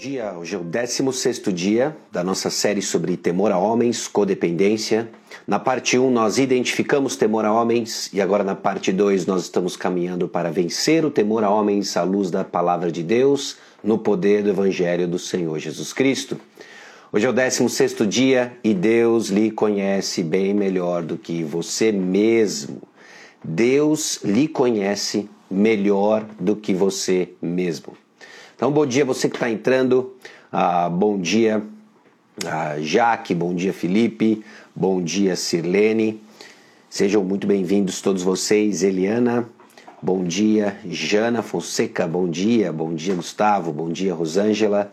dia, hoje é o 16 dia da nossa série sobre temor a homens, codependência. Na parte 1 nós identificamos temor a homens e agora na parte 2 nós estamos caminhando para vencer o temor a homens à luz da palavra de Deus, no poder do evangelho do Senhor Jesus Cristo. Hoje é o 16 dia e Deus lhe conhece bem melhor do que você mesmo. Deus lhe conhece melhor do que você mesmo. Então, bom dia você que está entrando. Ah, bom dia, ah, Jaque. Bom dia, Felipe. Bom dia, Sirlene. Sejam muito bem-vindos todos vocês. Eliana. Bom dia, Jana Fonseca. Bom dia. Bom dia, Gustavo. Bom dia, Rosângela.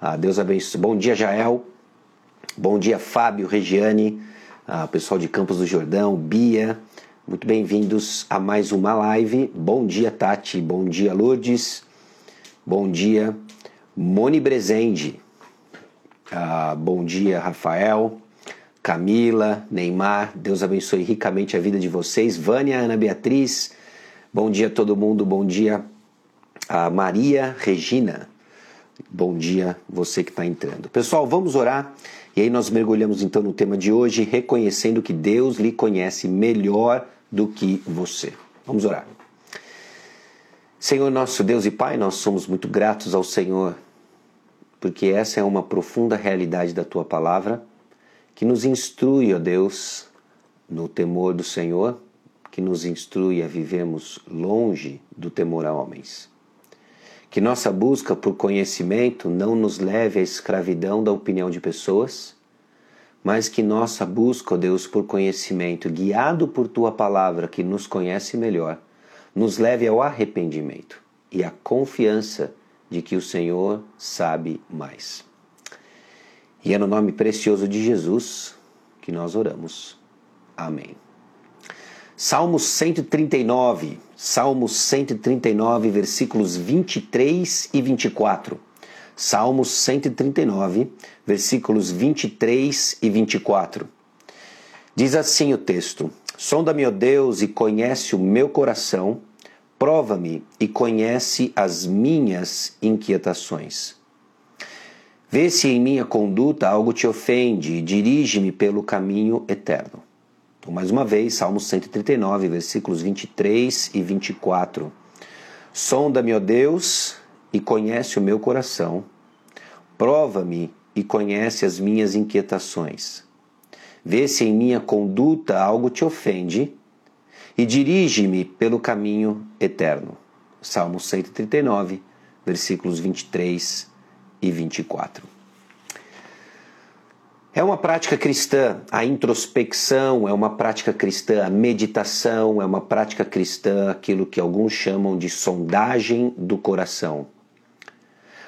Ah, Deus abençoe. Bom dia, Jael. Bom dia, Fábio, Regiane. Ah, pessoal de Campos do Jordão. Bia. Muito bem-vindos a mais uma live. Bom dia, Tati. Bom dia, Lourdes. Bom dia, Moni Brezende. Ah, bom dia, Rafael, Camila, Neymar. Deus abençoe ricamente a vida de vocês. Vânia, Ana Beatriz. Bom dia a todo mundo. Bom dia, a Maria Regina. Bom dia, você que está entrando. Pessoal, vamos orar. E aí nós mergulhamos então no tema de hoje, reconhecendo que Deus lhe conhece melhor do que você. Vamos orar. Senhor nosso Deus e Pai, nós somos muito gratos ao Senhor, porque essa é uma profunda realidade da tua palavra que nos instrui, ó Deus, no temor do Senhor, que nos instrui a vivemos longe do temor a homens. Que nossa busca por conhecimento não nos leve à escravidão da opinião de pessoas, mas que nossa busca, ó Deus, por conhecimento, guiado por tua palavra que nos conhece melhor, nos leve ao arrependimento e à confiança de que o Senhor sabe mais. E é no nome precioso de Jesus que nós oramos. Amém. Salmo 139, Salmo 139, versículos 23 e 24. Salmo 139, versículos 23 e 24. Diz assim o texto: Sonda-me, ó Deus, e conhece o meu coração, prova-me e conhece as minhas inquietações. Vê se em minha conduta algo te ofende e dirige-me pelo caminho eterno. Então, mais uma vez, Salmo 139, versículos 23 e 24. Sonda-me, ó Deus, e conhece o meu coração, prova-me e conhece as minhas inquietações Vê se em minha conduta algo te ofende e dirige-me pelo caminho eterno. Salmo 139, versículos 23 e 24. É uma prática cristã a introspecção, é uma prática cristã a meditação, é uma prática cristã aquilo que alguns chamam de sondagem do coração.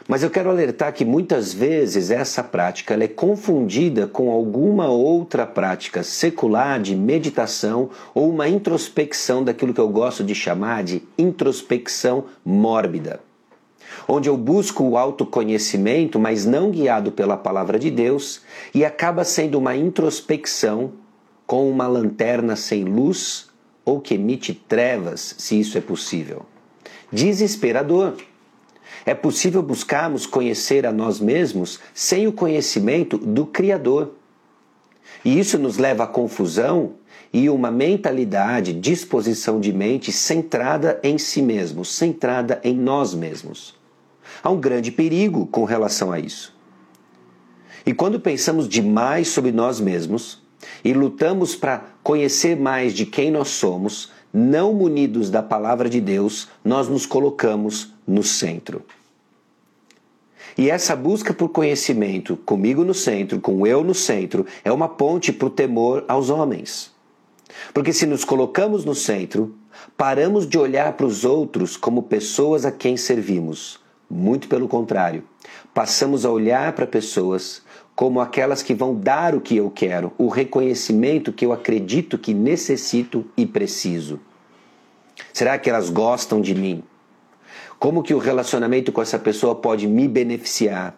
Mas eu quero alertar que muitas vezes essa prática é confundida com alguma outra prática secular de meditação ou uma introspecção daquilo que eu gosto de chamar de introspecção mórbida. Onde eu busco o autoconhecimento, mas não guiado pela palavra de Deus, e acaba sendo uma introspecção com uma lanterna sem luz ou que emite trevas, se isso é possível. Desesperador. É possível buscarmos conhecer a nós mesmos sem o conhecimento do Criador. E isso nos leva à confusão e uma mentalidade, disposição de mente centrada em si mesmo, centrada em nós mesmos. Há um grande perigo com relação a isso. E quando pensamos demais sobre nós mesmos e lutamos para conhecer mais de quem nós somos, não munidos da palavra de Deus, nós nos colocamos no centro. E essa busca por conhecimento, comigo no centro, com eu no centro, é uma ponte para o temor aos homens. Porque se nos colocamos no centro, paramos de olhar para os outros como pessoas a quem servimos. Muito pelo contrário, passamos a olhar para pessoas como aquelas que vão dar o que eu quero, o reconhecimento que eu acredito que necessito e preciso. Será que elas gostam de mim? Como que o relacionamento com essa pessoa pode me beneficiar?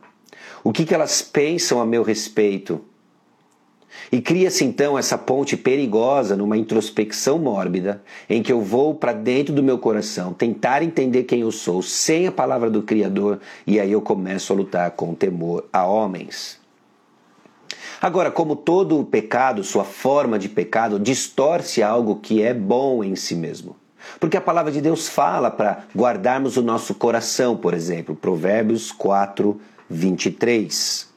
O que, que elas pensam a meu respeito? E cria-se então essa ponte perigosa numa introspecção mórbida, em que eu vou para dentro do meu coração tentar entender quem eu sou sem a palavra do Criador, e aí eu começo a lutar com temor a homens. Agora, como todo pecado, sua forma de pecado distorce algo que é bom em si mesmo. Porque a palavra de Deus fala para guardarmos o nosso coração, por exemplo, Provérbios 4, 23.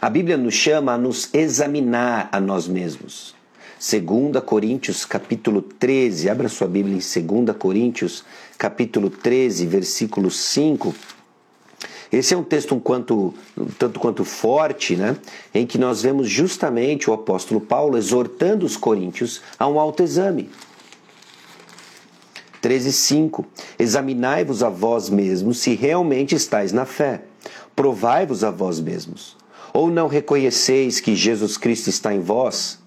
A Bíblia nos chama a nos examinar a nós mesmos. 2 Coríntios capítulo 13, abra sua Bíblia em 2 Coríntios capítulo 13, versículo 5. Esse é um texto um quanto, um tanto quanto forte, né? em que nós vemos justamente o apóstolo Paulo exortando os coríntios a um autoexame. 13:5 Examinai-vos a vós mesmos se realmente estáis na fé. Provai-vos a vós mesmos. Ou não reconheceis que Jesus Cristo está em vós,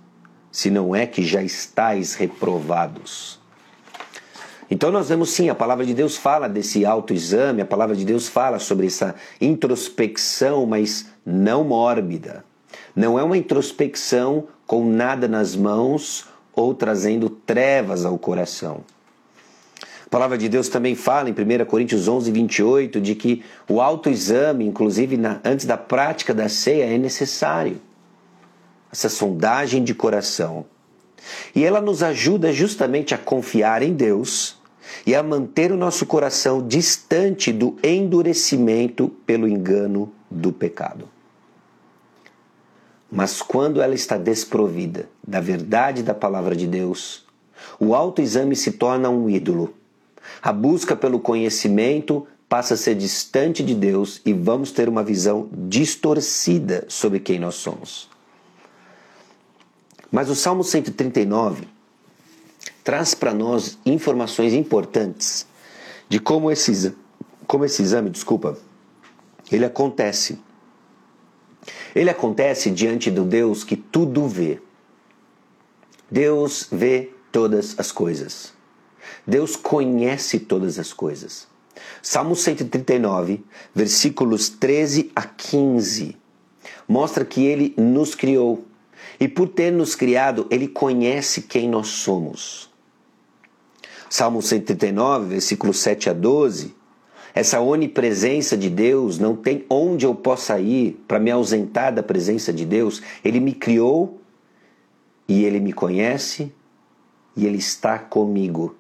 se não é que já estáis reprovados? Então nós vemos sim, a palavra de Deus fala desse autoexame, a palavra de Deus fala sobre essa introspecção, mas não mórbida. Não é uma introspecção com nada nas mãos ou trazendo trevas ao coração. A palavra de Deus também fala em 1 Coríntios 11, 28 de que o autoexame, inclusive na, antes da prática da ceia, é necessário. Essa sondagem de coração. E ela nos ajuda justamente a confiar em Deus e a manter o nosso coração distante do endurecimento pelo engano do pecado. Mas quando ela está desprovida da verdade da palavra de Deus, o autoexame se torna um ídolo a busca pelo conhecimento passa a ser distante de Deus e vamos ter uma visão distorcida sobre quem nós somos. Mas o Salmo 139 traz para nós informações importantes de como esse, como esse exame, desculpa, ele acontece. Ele acontece diante do Deus que tudo vê. Deus vê todas as coisas. Deus conhece todas as coisas. Salmo 139, versículos 13 a 15, mostra que ele nos criou. E por ter nos criado, ele conhece quem nós somos. Salmo 139, versículos 7 a 12, essa onipresença de Deus, não tem onde eu possa ir para me ausentar da presença de Deus. Ele me criou e ele me conhece e ele está comigo.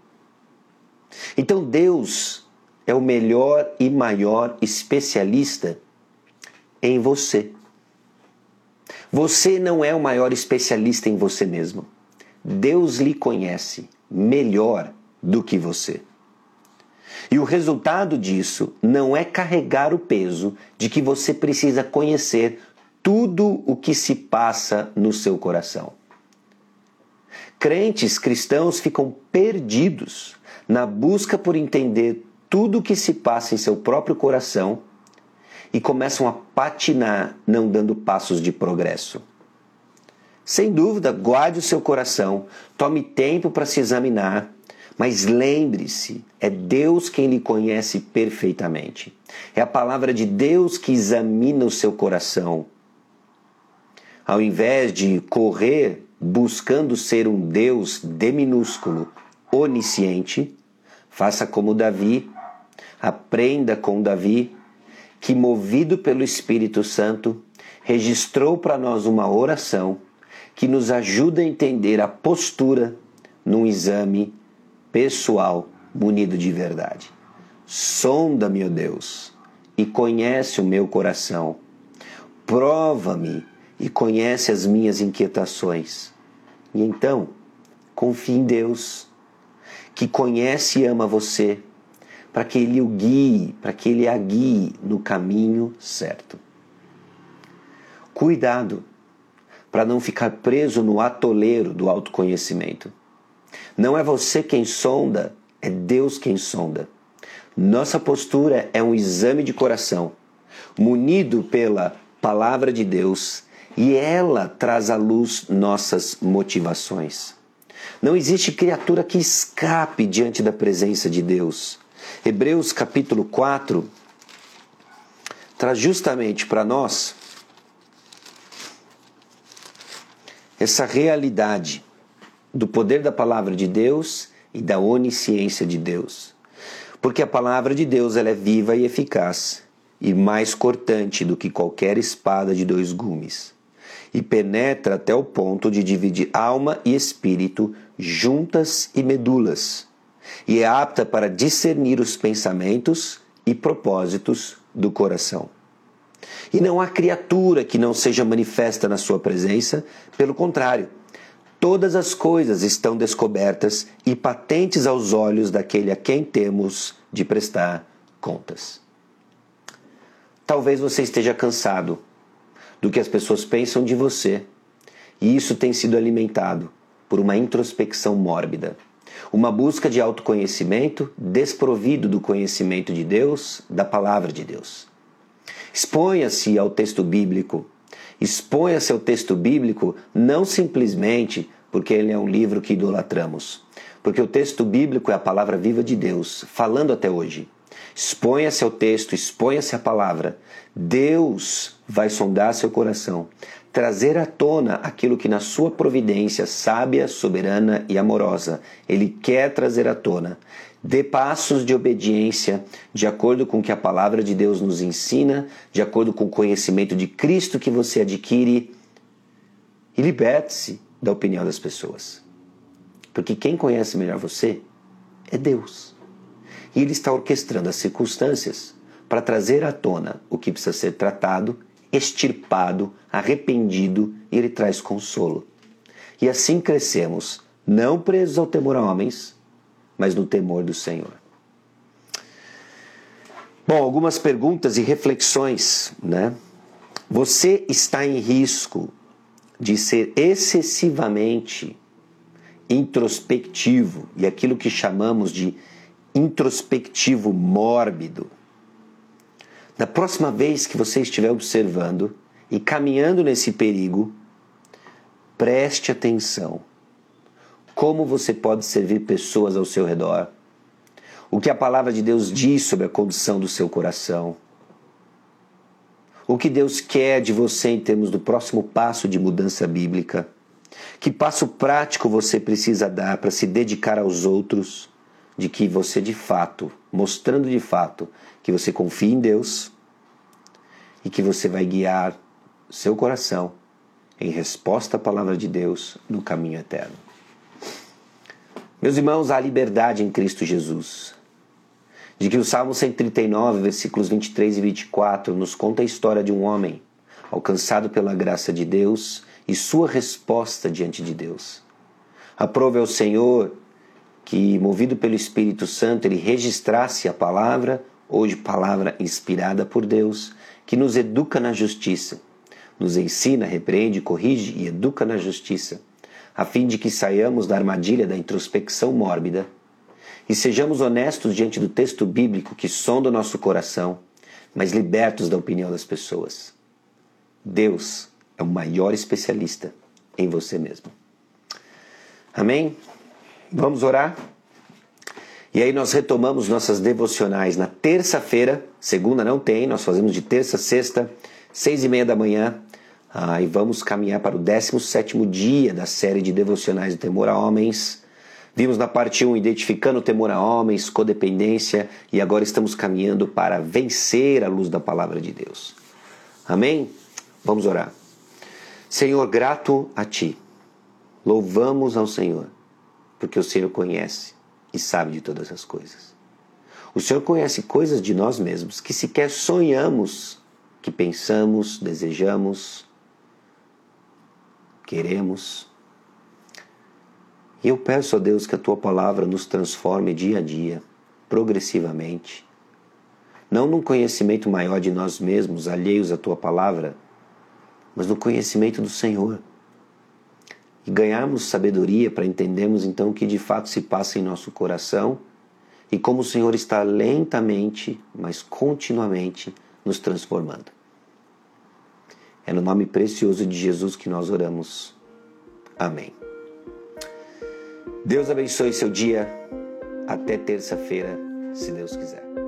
Então Deus é o melhor e maior especialista em você. Você não é o maior especialista em você mesmo. Deus lhe conhece melhor do que você. E o resultado disso não é carregar o peso de que você precisa conhecer tudo o que se passa no seu coração. Crentes cristãos ficam perdidos na busca por entender tudo o que se passa em seu próprio coração e começam a patinar, não dando passos de progresso. Sem dúvida, guarde o seu coração, tome tempo para se examinar, mas lembre-se, é Deus quem lhe conhece perfeitamente. É a palavra de Deus que examina o seu coração. Ao invés de correr buscando ser um Deus D minúsculo, onisciente, Faça como Davi, aprenda com Davi, que movido pelo Espírito Santo, registrou para nós uma oração que nos ajuda a entender a postura num exame pessoal munido de verdade. Sonda-me, ó Deus, e conhece o meu coração. Prova-me e conhece as minhas inquietações. E então, confie em Deus que conhece e ama você, para que ele o guie, para que ele a guie no caminho certo. Cuidado para não ficar preso no atoleiro do autoconhecimento. Não é você quem sonda, é Deus quem sonda. Nossa postura é um exame de coração, munido pela palavra de Deus, e ela traz à luz nossas motivações. Não existe criatura que escape diante da presença de Deus. Hebreus capítulo 4 traz justamente para nós essa realidade do poder da palavra de Deus e da onisciência de Deus. Porque a palavra de Deus ela é viva e eficaz e mais cortante do que qualquer espada de dois gumes, e penetra até o ponto de dividir alma e espírito, juntas e medulas, e é apta para discernir os pensamentos e propósitos do coração. E não há criatura que não seja manifesta na sua presença, pelo contrário, todas as coisas estão descobertas e patentes aos olhos daquele a quem temos de prestar contas. Talvez você esteja cansado do que as pessoas pensam de você, e isso tem sido alimentado por uma introspecção mórbida, uma busca de autoconhecimento desprovido do conhecimento de Deus, da palavra de Deus. Exponha-se ao texto bíblico. Exponha-se ao texto bíblico não simplesmente porque ele é um livro que idolatramos, porque o texto bíblico é a palavra viva de Deus, falando até hoje. Exponha-se ao texto, exponha-se à palavra. Deus vai sondar seu coração, trazer à tona aquilo que na sua providência sábia, soberana e amorosa ele quer trazer à tona. Dê passos de obediência de acordo com o que a palavra de Deus nos ensina, de acordo com o conhecimento de Cristo que você adquire e liberte-se da opinião das pessoas. Porque quem conhece melhor você é Deus e ele está orquestrando as circunstâncias para trazer à tona o que precisa ser tratado, extirpado, arrependido, e ele traz consolo. E assim crescemos, não presos ao temor a homens, mas no temor do Senhor. Bom, algumas perguntas e reflexões, né? Você está em risco de ser excessivamente introspectivo e aquilo que chamamos de introspectivo mórbido. Da próxima vez que você estiver observando e caminhando nesse perigo, preste atenção. Como você pode servir pessoas ao seu redor? O que a palavra de Deus diz sobre a condição do seu coração? O que Deus quer de você em termos do próximo passo de mudança bíblica? Que passo prático você precisa dar para se dedicar aos outros? De que você de fato, mostrando de fato que você confia em Deus e que você vai guiar seu coração em resposta à palavra de Deus no caminho eterno. Meus irmãos, há liberdade em Cristo Jesus. De que o Salmo 139, versículos 23 e 24, nos conta a história de um homem alcançado pela graça de Deus e sua resposta diante de Deus. Aprove ao Senhor que, movido pelo Espírito Santo, ele registrasse a palavra, hoje palavra inspirada por Deus, que nos educa na justiça, nos ensina, repreende, corrige e educa na justiça, a fim de que saiamos da armadilha da introspecção mórbida e sejamos honestos diante do texto bíblico que sonda o nosso coração, mas libertos da opinião das pessoas. Deus é o maior especialista em você mesmo. Amém? Vamos orar? E aí nós retomamos nossas devocionais na terça-feira, segunda não tem, nós fazemos de terça a sexta, seis e meia da manhã, ah, e vamos caminhar para o 17 dia da série de devocionais do temor a homens. Vimos na parte 1 identificando o temor a homens, codependência, e agora estamos caminhando para vencer a luz da palavra de Deus. Amém? Vamos orar. Senhor, grato a Ti, louvamos ao Senhor porque o Senhor conhece e sabe de todas as coisas. O Senhor conhece coisas de nós mesmos que sequer sonhamos, que pensamos, desejamos, queremos. E eu peço a Deus que a tua palavra nos transforme dia a dia, progressivamente, não num conhecimento maior de nós mesmos, alheios à tua palavra, mas no conhecimento do Senhor e ganharmos sabedoria para entendermos então o que de fato se passa em nosso coração e como o Senhor está lentamente, mas continuamente nos transformando. É no nome precioso de Jesus que nós oramos. Amém. Deus abençoe seu dia. Até terça-feira, se Deus quiser.